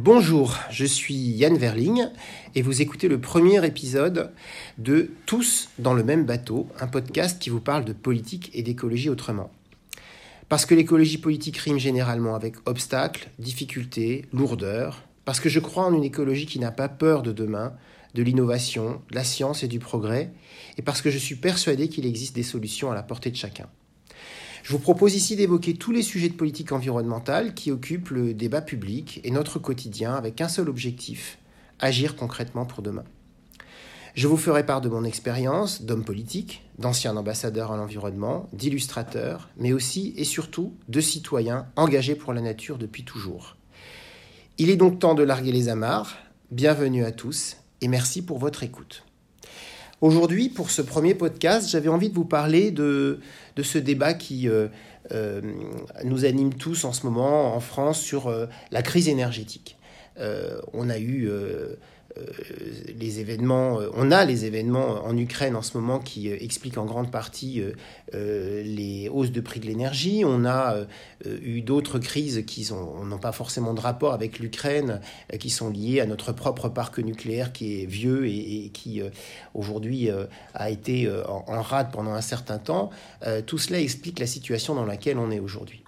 Bonjour, je suis Yann Verling et vous écoutez le premier épisode de Tous dans le même bateau, un podcast qui vous parle de politique et d'écologie autrement. Parce que l'écologie politique rime généralement avec obstacles, difficultés, lourdeur, parce que je crois en une écologie qui n'a pas peur de demain, de l'innovation, de la science et du progrès, et parce que je suis persuadé qu'il existe des solutions à la portée de chacun. Je vous propose ici d'évoquer tous les sujets de politique environnementale qui occupent le débat public et notre quotidien avec un seul objectif, agir concrètement pour demain. Je vous ferai part de mon expérience d'homme politique, d'ancien ambassadeur à l'environnement, d'illustrateur, mais aussi et surtout de citoyen engagé pour la nature depuis toujours. Il est donc temps de larguer les amarres. Bienvenue à tous et merci pour votre écoute. Aujourd'hui, pour ce premier podcast, j'avais envie de vous parler de, ce débat qui euh, euh, nous anime tous en ce moment en France sur euh, la crise énergétique. On a eu euh, les événements, euh, on a les événements en Ukraine en ce moment qui euh, expliquent en grande partie les hausses de prix de l'énergie. On a eu d'autres crises qui n'ont pas forcément de rapport avec l'Ukraine, qui sont liées à notre propre parc nucléaire qui est vieux et, qui aujourd'hui a été en, rade pendant un certain temps. tout cela explique la situation dans laquelle on est aujourd'hui.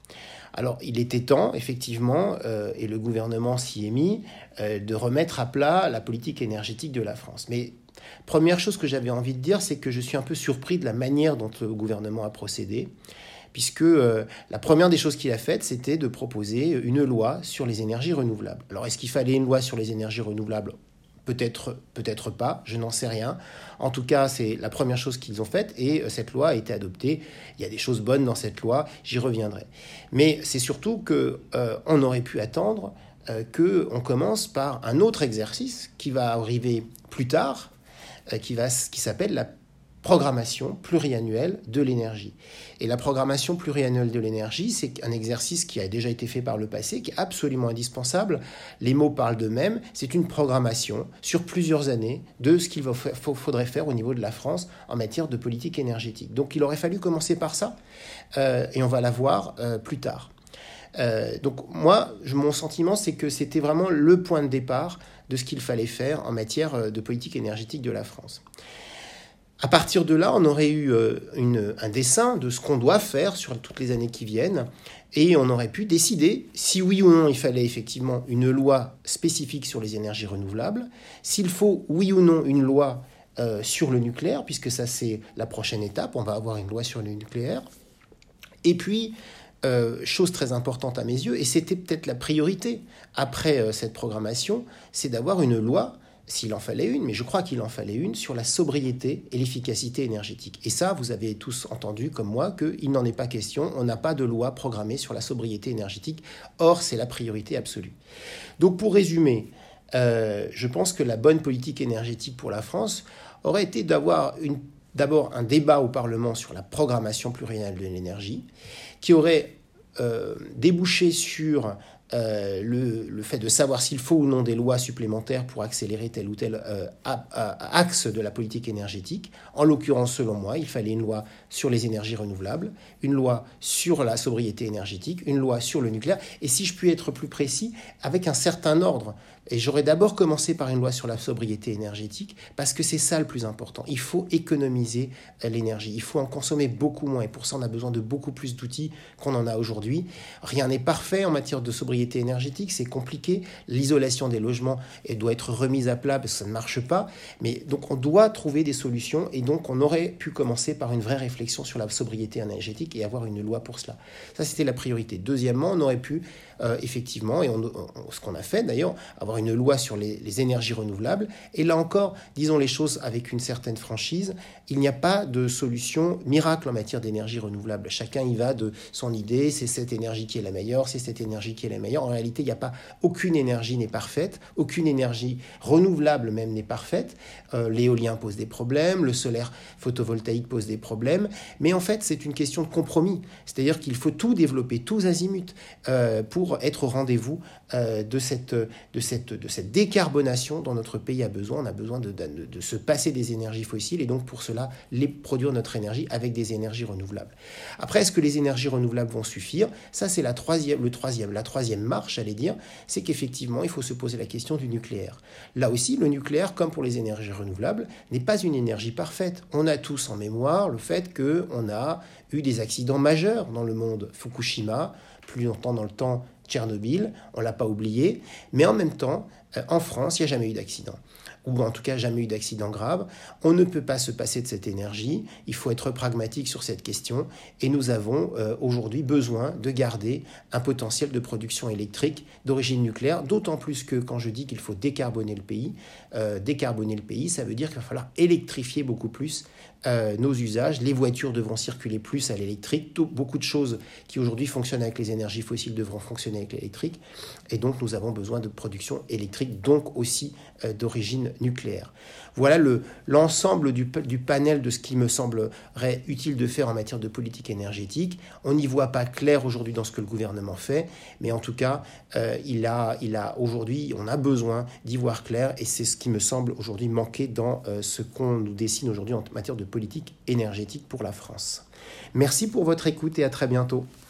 Alors, il était temps, effectivement, euh, et le gouvernement s'y est mis, euh, de remettre à plat la politique énergétique de la France. Mais première chose que j'avais envie de dire, c'est que je suis un peu surpris de la manière dont le gouvernement a procédé, puisque euh, la première des choses qu'il a faites, c'était de proposer une loi sur les énergies renouvelables. Alors, est-ce qu'il fallait une loi sur les énergies renouvelables? Peut-être, peut-être pas, je n'en sais rien. En tout cas, c'est la première chose qu'ils ont faite et euh, cette loi a été adoptée. Il y a des choses bonnes dans cette loi, j'y reviendrai. Mais c'est surtout que euh, on aurait pu attendre euh, que on commence par un autre exercice qui va arriver plus tard, va qui s'appelle la programmation pluriannuelle de l'énergie. Et la programmation pluriannuelle de l'énergie, c'est un exercice qui a déjà été fait par le passé, qui est absolument indispensable. Les mots parlent d'eux-mêmes. C'est une programmation sur plusieurs années de ce qu'il faudrait faire au niveau de la France en matière de politique énergétique. Donc il aurait fallu commencer par ça, euh, et on va la voir euh, plus tard. Euh, donc moi, mon sentiment, c'est que c'était vraiment le point de départ de ce qu'il fallait faire en matière de politique énergétique de la France. À partir de là, on aurait eu euh, un dessin de ce qu'on doit faire sur toutes les années qui viennent, et on aurait pu décider si oui ou non il fallait effectivement une loi spécifique sur les énergies renouvelables, s'il faut oui ou non une loi euh, sur le nucléaire, puisque ça c'est la prochaine étape, on va avoir une loi sur le nucléaire, et puis euh, chose très importante à mes yeux, et c'était peut-être la priorité après cette programmation, c'est d'avoir une loi s'il en fallait une, mais je crois qu'il en fallait une sur la sobriété et l'efficacité énergétique. Et ça, vous avez tous entendu, comme moi, qu'il n'en est pas question. On n'a pas de loi programmée sur la sobriété énergétique. Or, c'est la priorité absolue. Donc, pour résumer, euh, je pense que la bonne politique énergétique pour la France aurait été d'avoir d'abord un débat au Parlement sur la programmation pluriannuelle de l'énergie, qui aurait euh, débouché sur euh, le, fait de savoir s'il faut ou non des lois supplémentaires pour accélérer tel ou tel euh, axe de la politique énergétique. En l'occurrence, selon moi, il fallait une loi sur les énergies renouvelables, une loi sur la sobriété énergétique, une loi sur le nucléaire, et si je puis être plus précis, avec un certain ordre. Et j'aurais d'abord commencé par une loi sur la sobriété énergétique, parce que c'est ça le plus important. Il faut économiser euh, l'énergie, il faut en consommer beaucoup moins, et pour ça on a besoin de beaucoup plus d'outils qu'on en a aujourd'hui. Rien n'est parfait en matière de sobriété énergétique, c'est compliqué. L'isolation des logements doit être remise à plat parce que ça ne marche pas. Mais donc on doit trouver des solutions, et donc on aurait pu commencer par une vraie réflexion sur la sobriété énergétique et avoir une loi pour cela. Ça c'était la priorité. Deuxièmement, on aurait pu euh, effectivement, et on, ce qu'on a fait d'ailleurs, avoir une loi sur les, énergies renouvelables. Et là encore, disons les choses avec une certaine franchise, il n'y a pas de solution miracle en matière d'énergie renouvelable. Chacun y va de son idée, c'est cette énergie qui est la meilleure, c'est cette énergie qui est la meilleure. En réalité, il n'y a pas aucune énergie n'est parfaite, aucune énergie renouvelable même n'est parfaite. Euh, l'éolien pose des problèmes, le solaire photovoltaïque pose des problèmes, mais en fait, c'est une question de compromis. C'est-à-dire qu'il faut tout développer, tous azimuts, euh, pour être au rendez-vous euh, de, cette, de cette de cette décarbonation dont notre pays a besoin. On a besoin de, de, se passer des énergies fossiles et donc pour cela, les, produire notre énergie avec des énergies renouvelables. Après, est-ce que les énergies renouvelables vont suffire? Ça, c'est la troisième, le troisième, la troisième marche, j'allais dire, c'est qu'effectivement, il faut se poser la question du nucléaire. Là aussi, le nucléaire, comme pour les énergies renouvelables, n'est pas une énergie parfaite. On a tous en mémoire le fait qu'on a eu des accidents majeurs dans le monde. Fukushima, plus longtemps dans le temps, Tchernobyl, on ne l'a pas oublié, mais en même temps, euh, en France, il n'y a jamais eu d'accident. Ou en tout cas jamais eu d'accident grave. On ne peut pas se passer de cette énergie, il faut être pragmatique sur cette question. Et nous avons euh, aujourd'hui besoin de garder un potentiel de production électrique d'origine nucléaire, d'autant plus que quand je dis qu'il faut décarboner le pays, euh, décarboner le pays, ça veut dire qu'il va falloir électrifier beaucoup plus nos usages, les voitures devront circuler plus à l'électrique, beaucoup de choses qui aujourd'hui fonctionnent avec les énergies fossiles devront fonctionner avec l'électrique, et donc nous avons besoin de production électrique, donc aussi d'origine nucléaire. Voilà l'ensemble du, du, panel de ce qui me semblerait utile de faire en matière de politique énergétique. On n'y voit pas clair aujourd'hui dans ce que le gouvernement fait, mais en tout cas, euh, il a, il a aujourd'hui, on a besoin d'y voir clair, et c'est ce qui me semble aujourd'hui manquer dans euh, ce qu'on nous dessine aujourd'hui en matière de politique énergétique pour la France. Merci pour votre écoute et à très bientôt.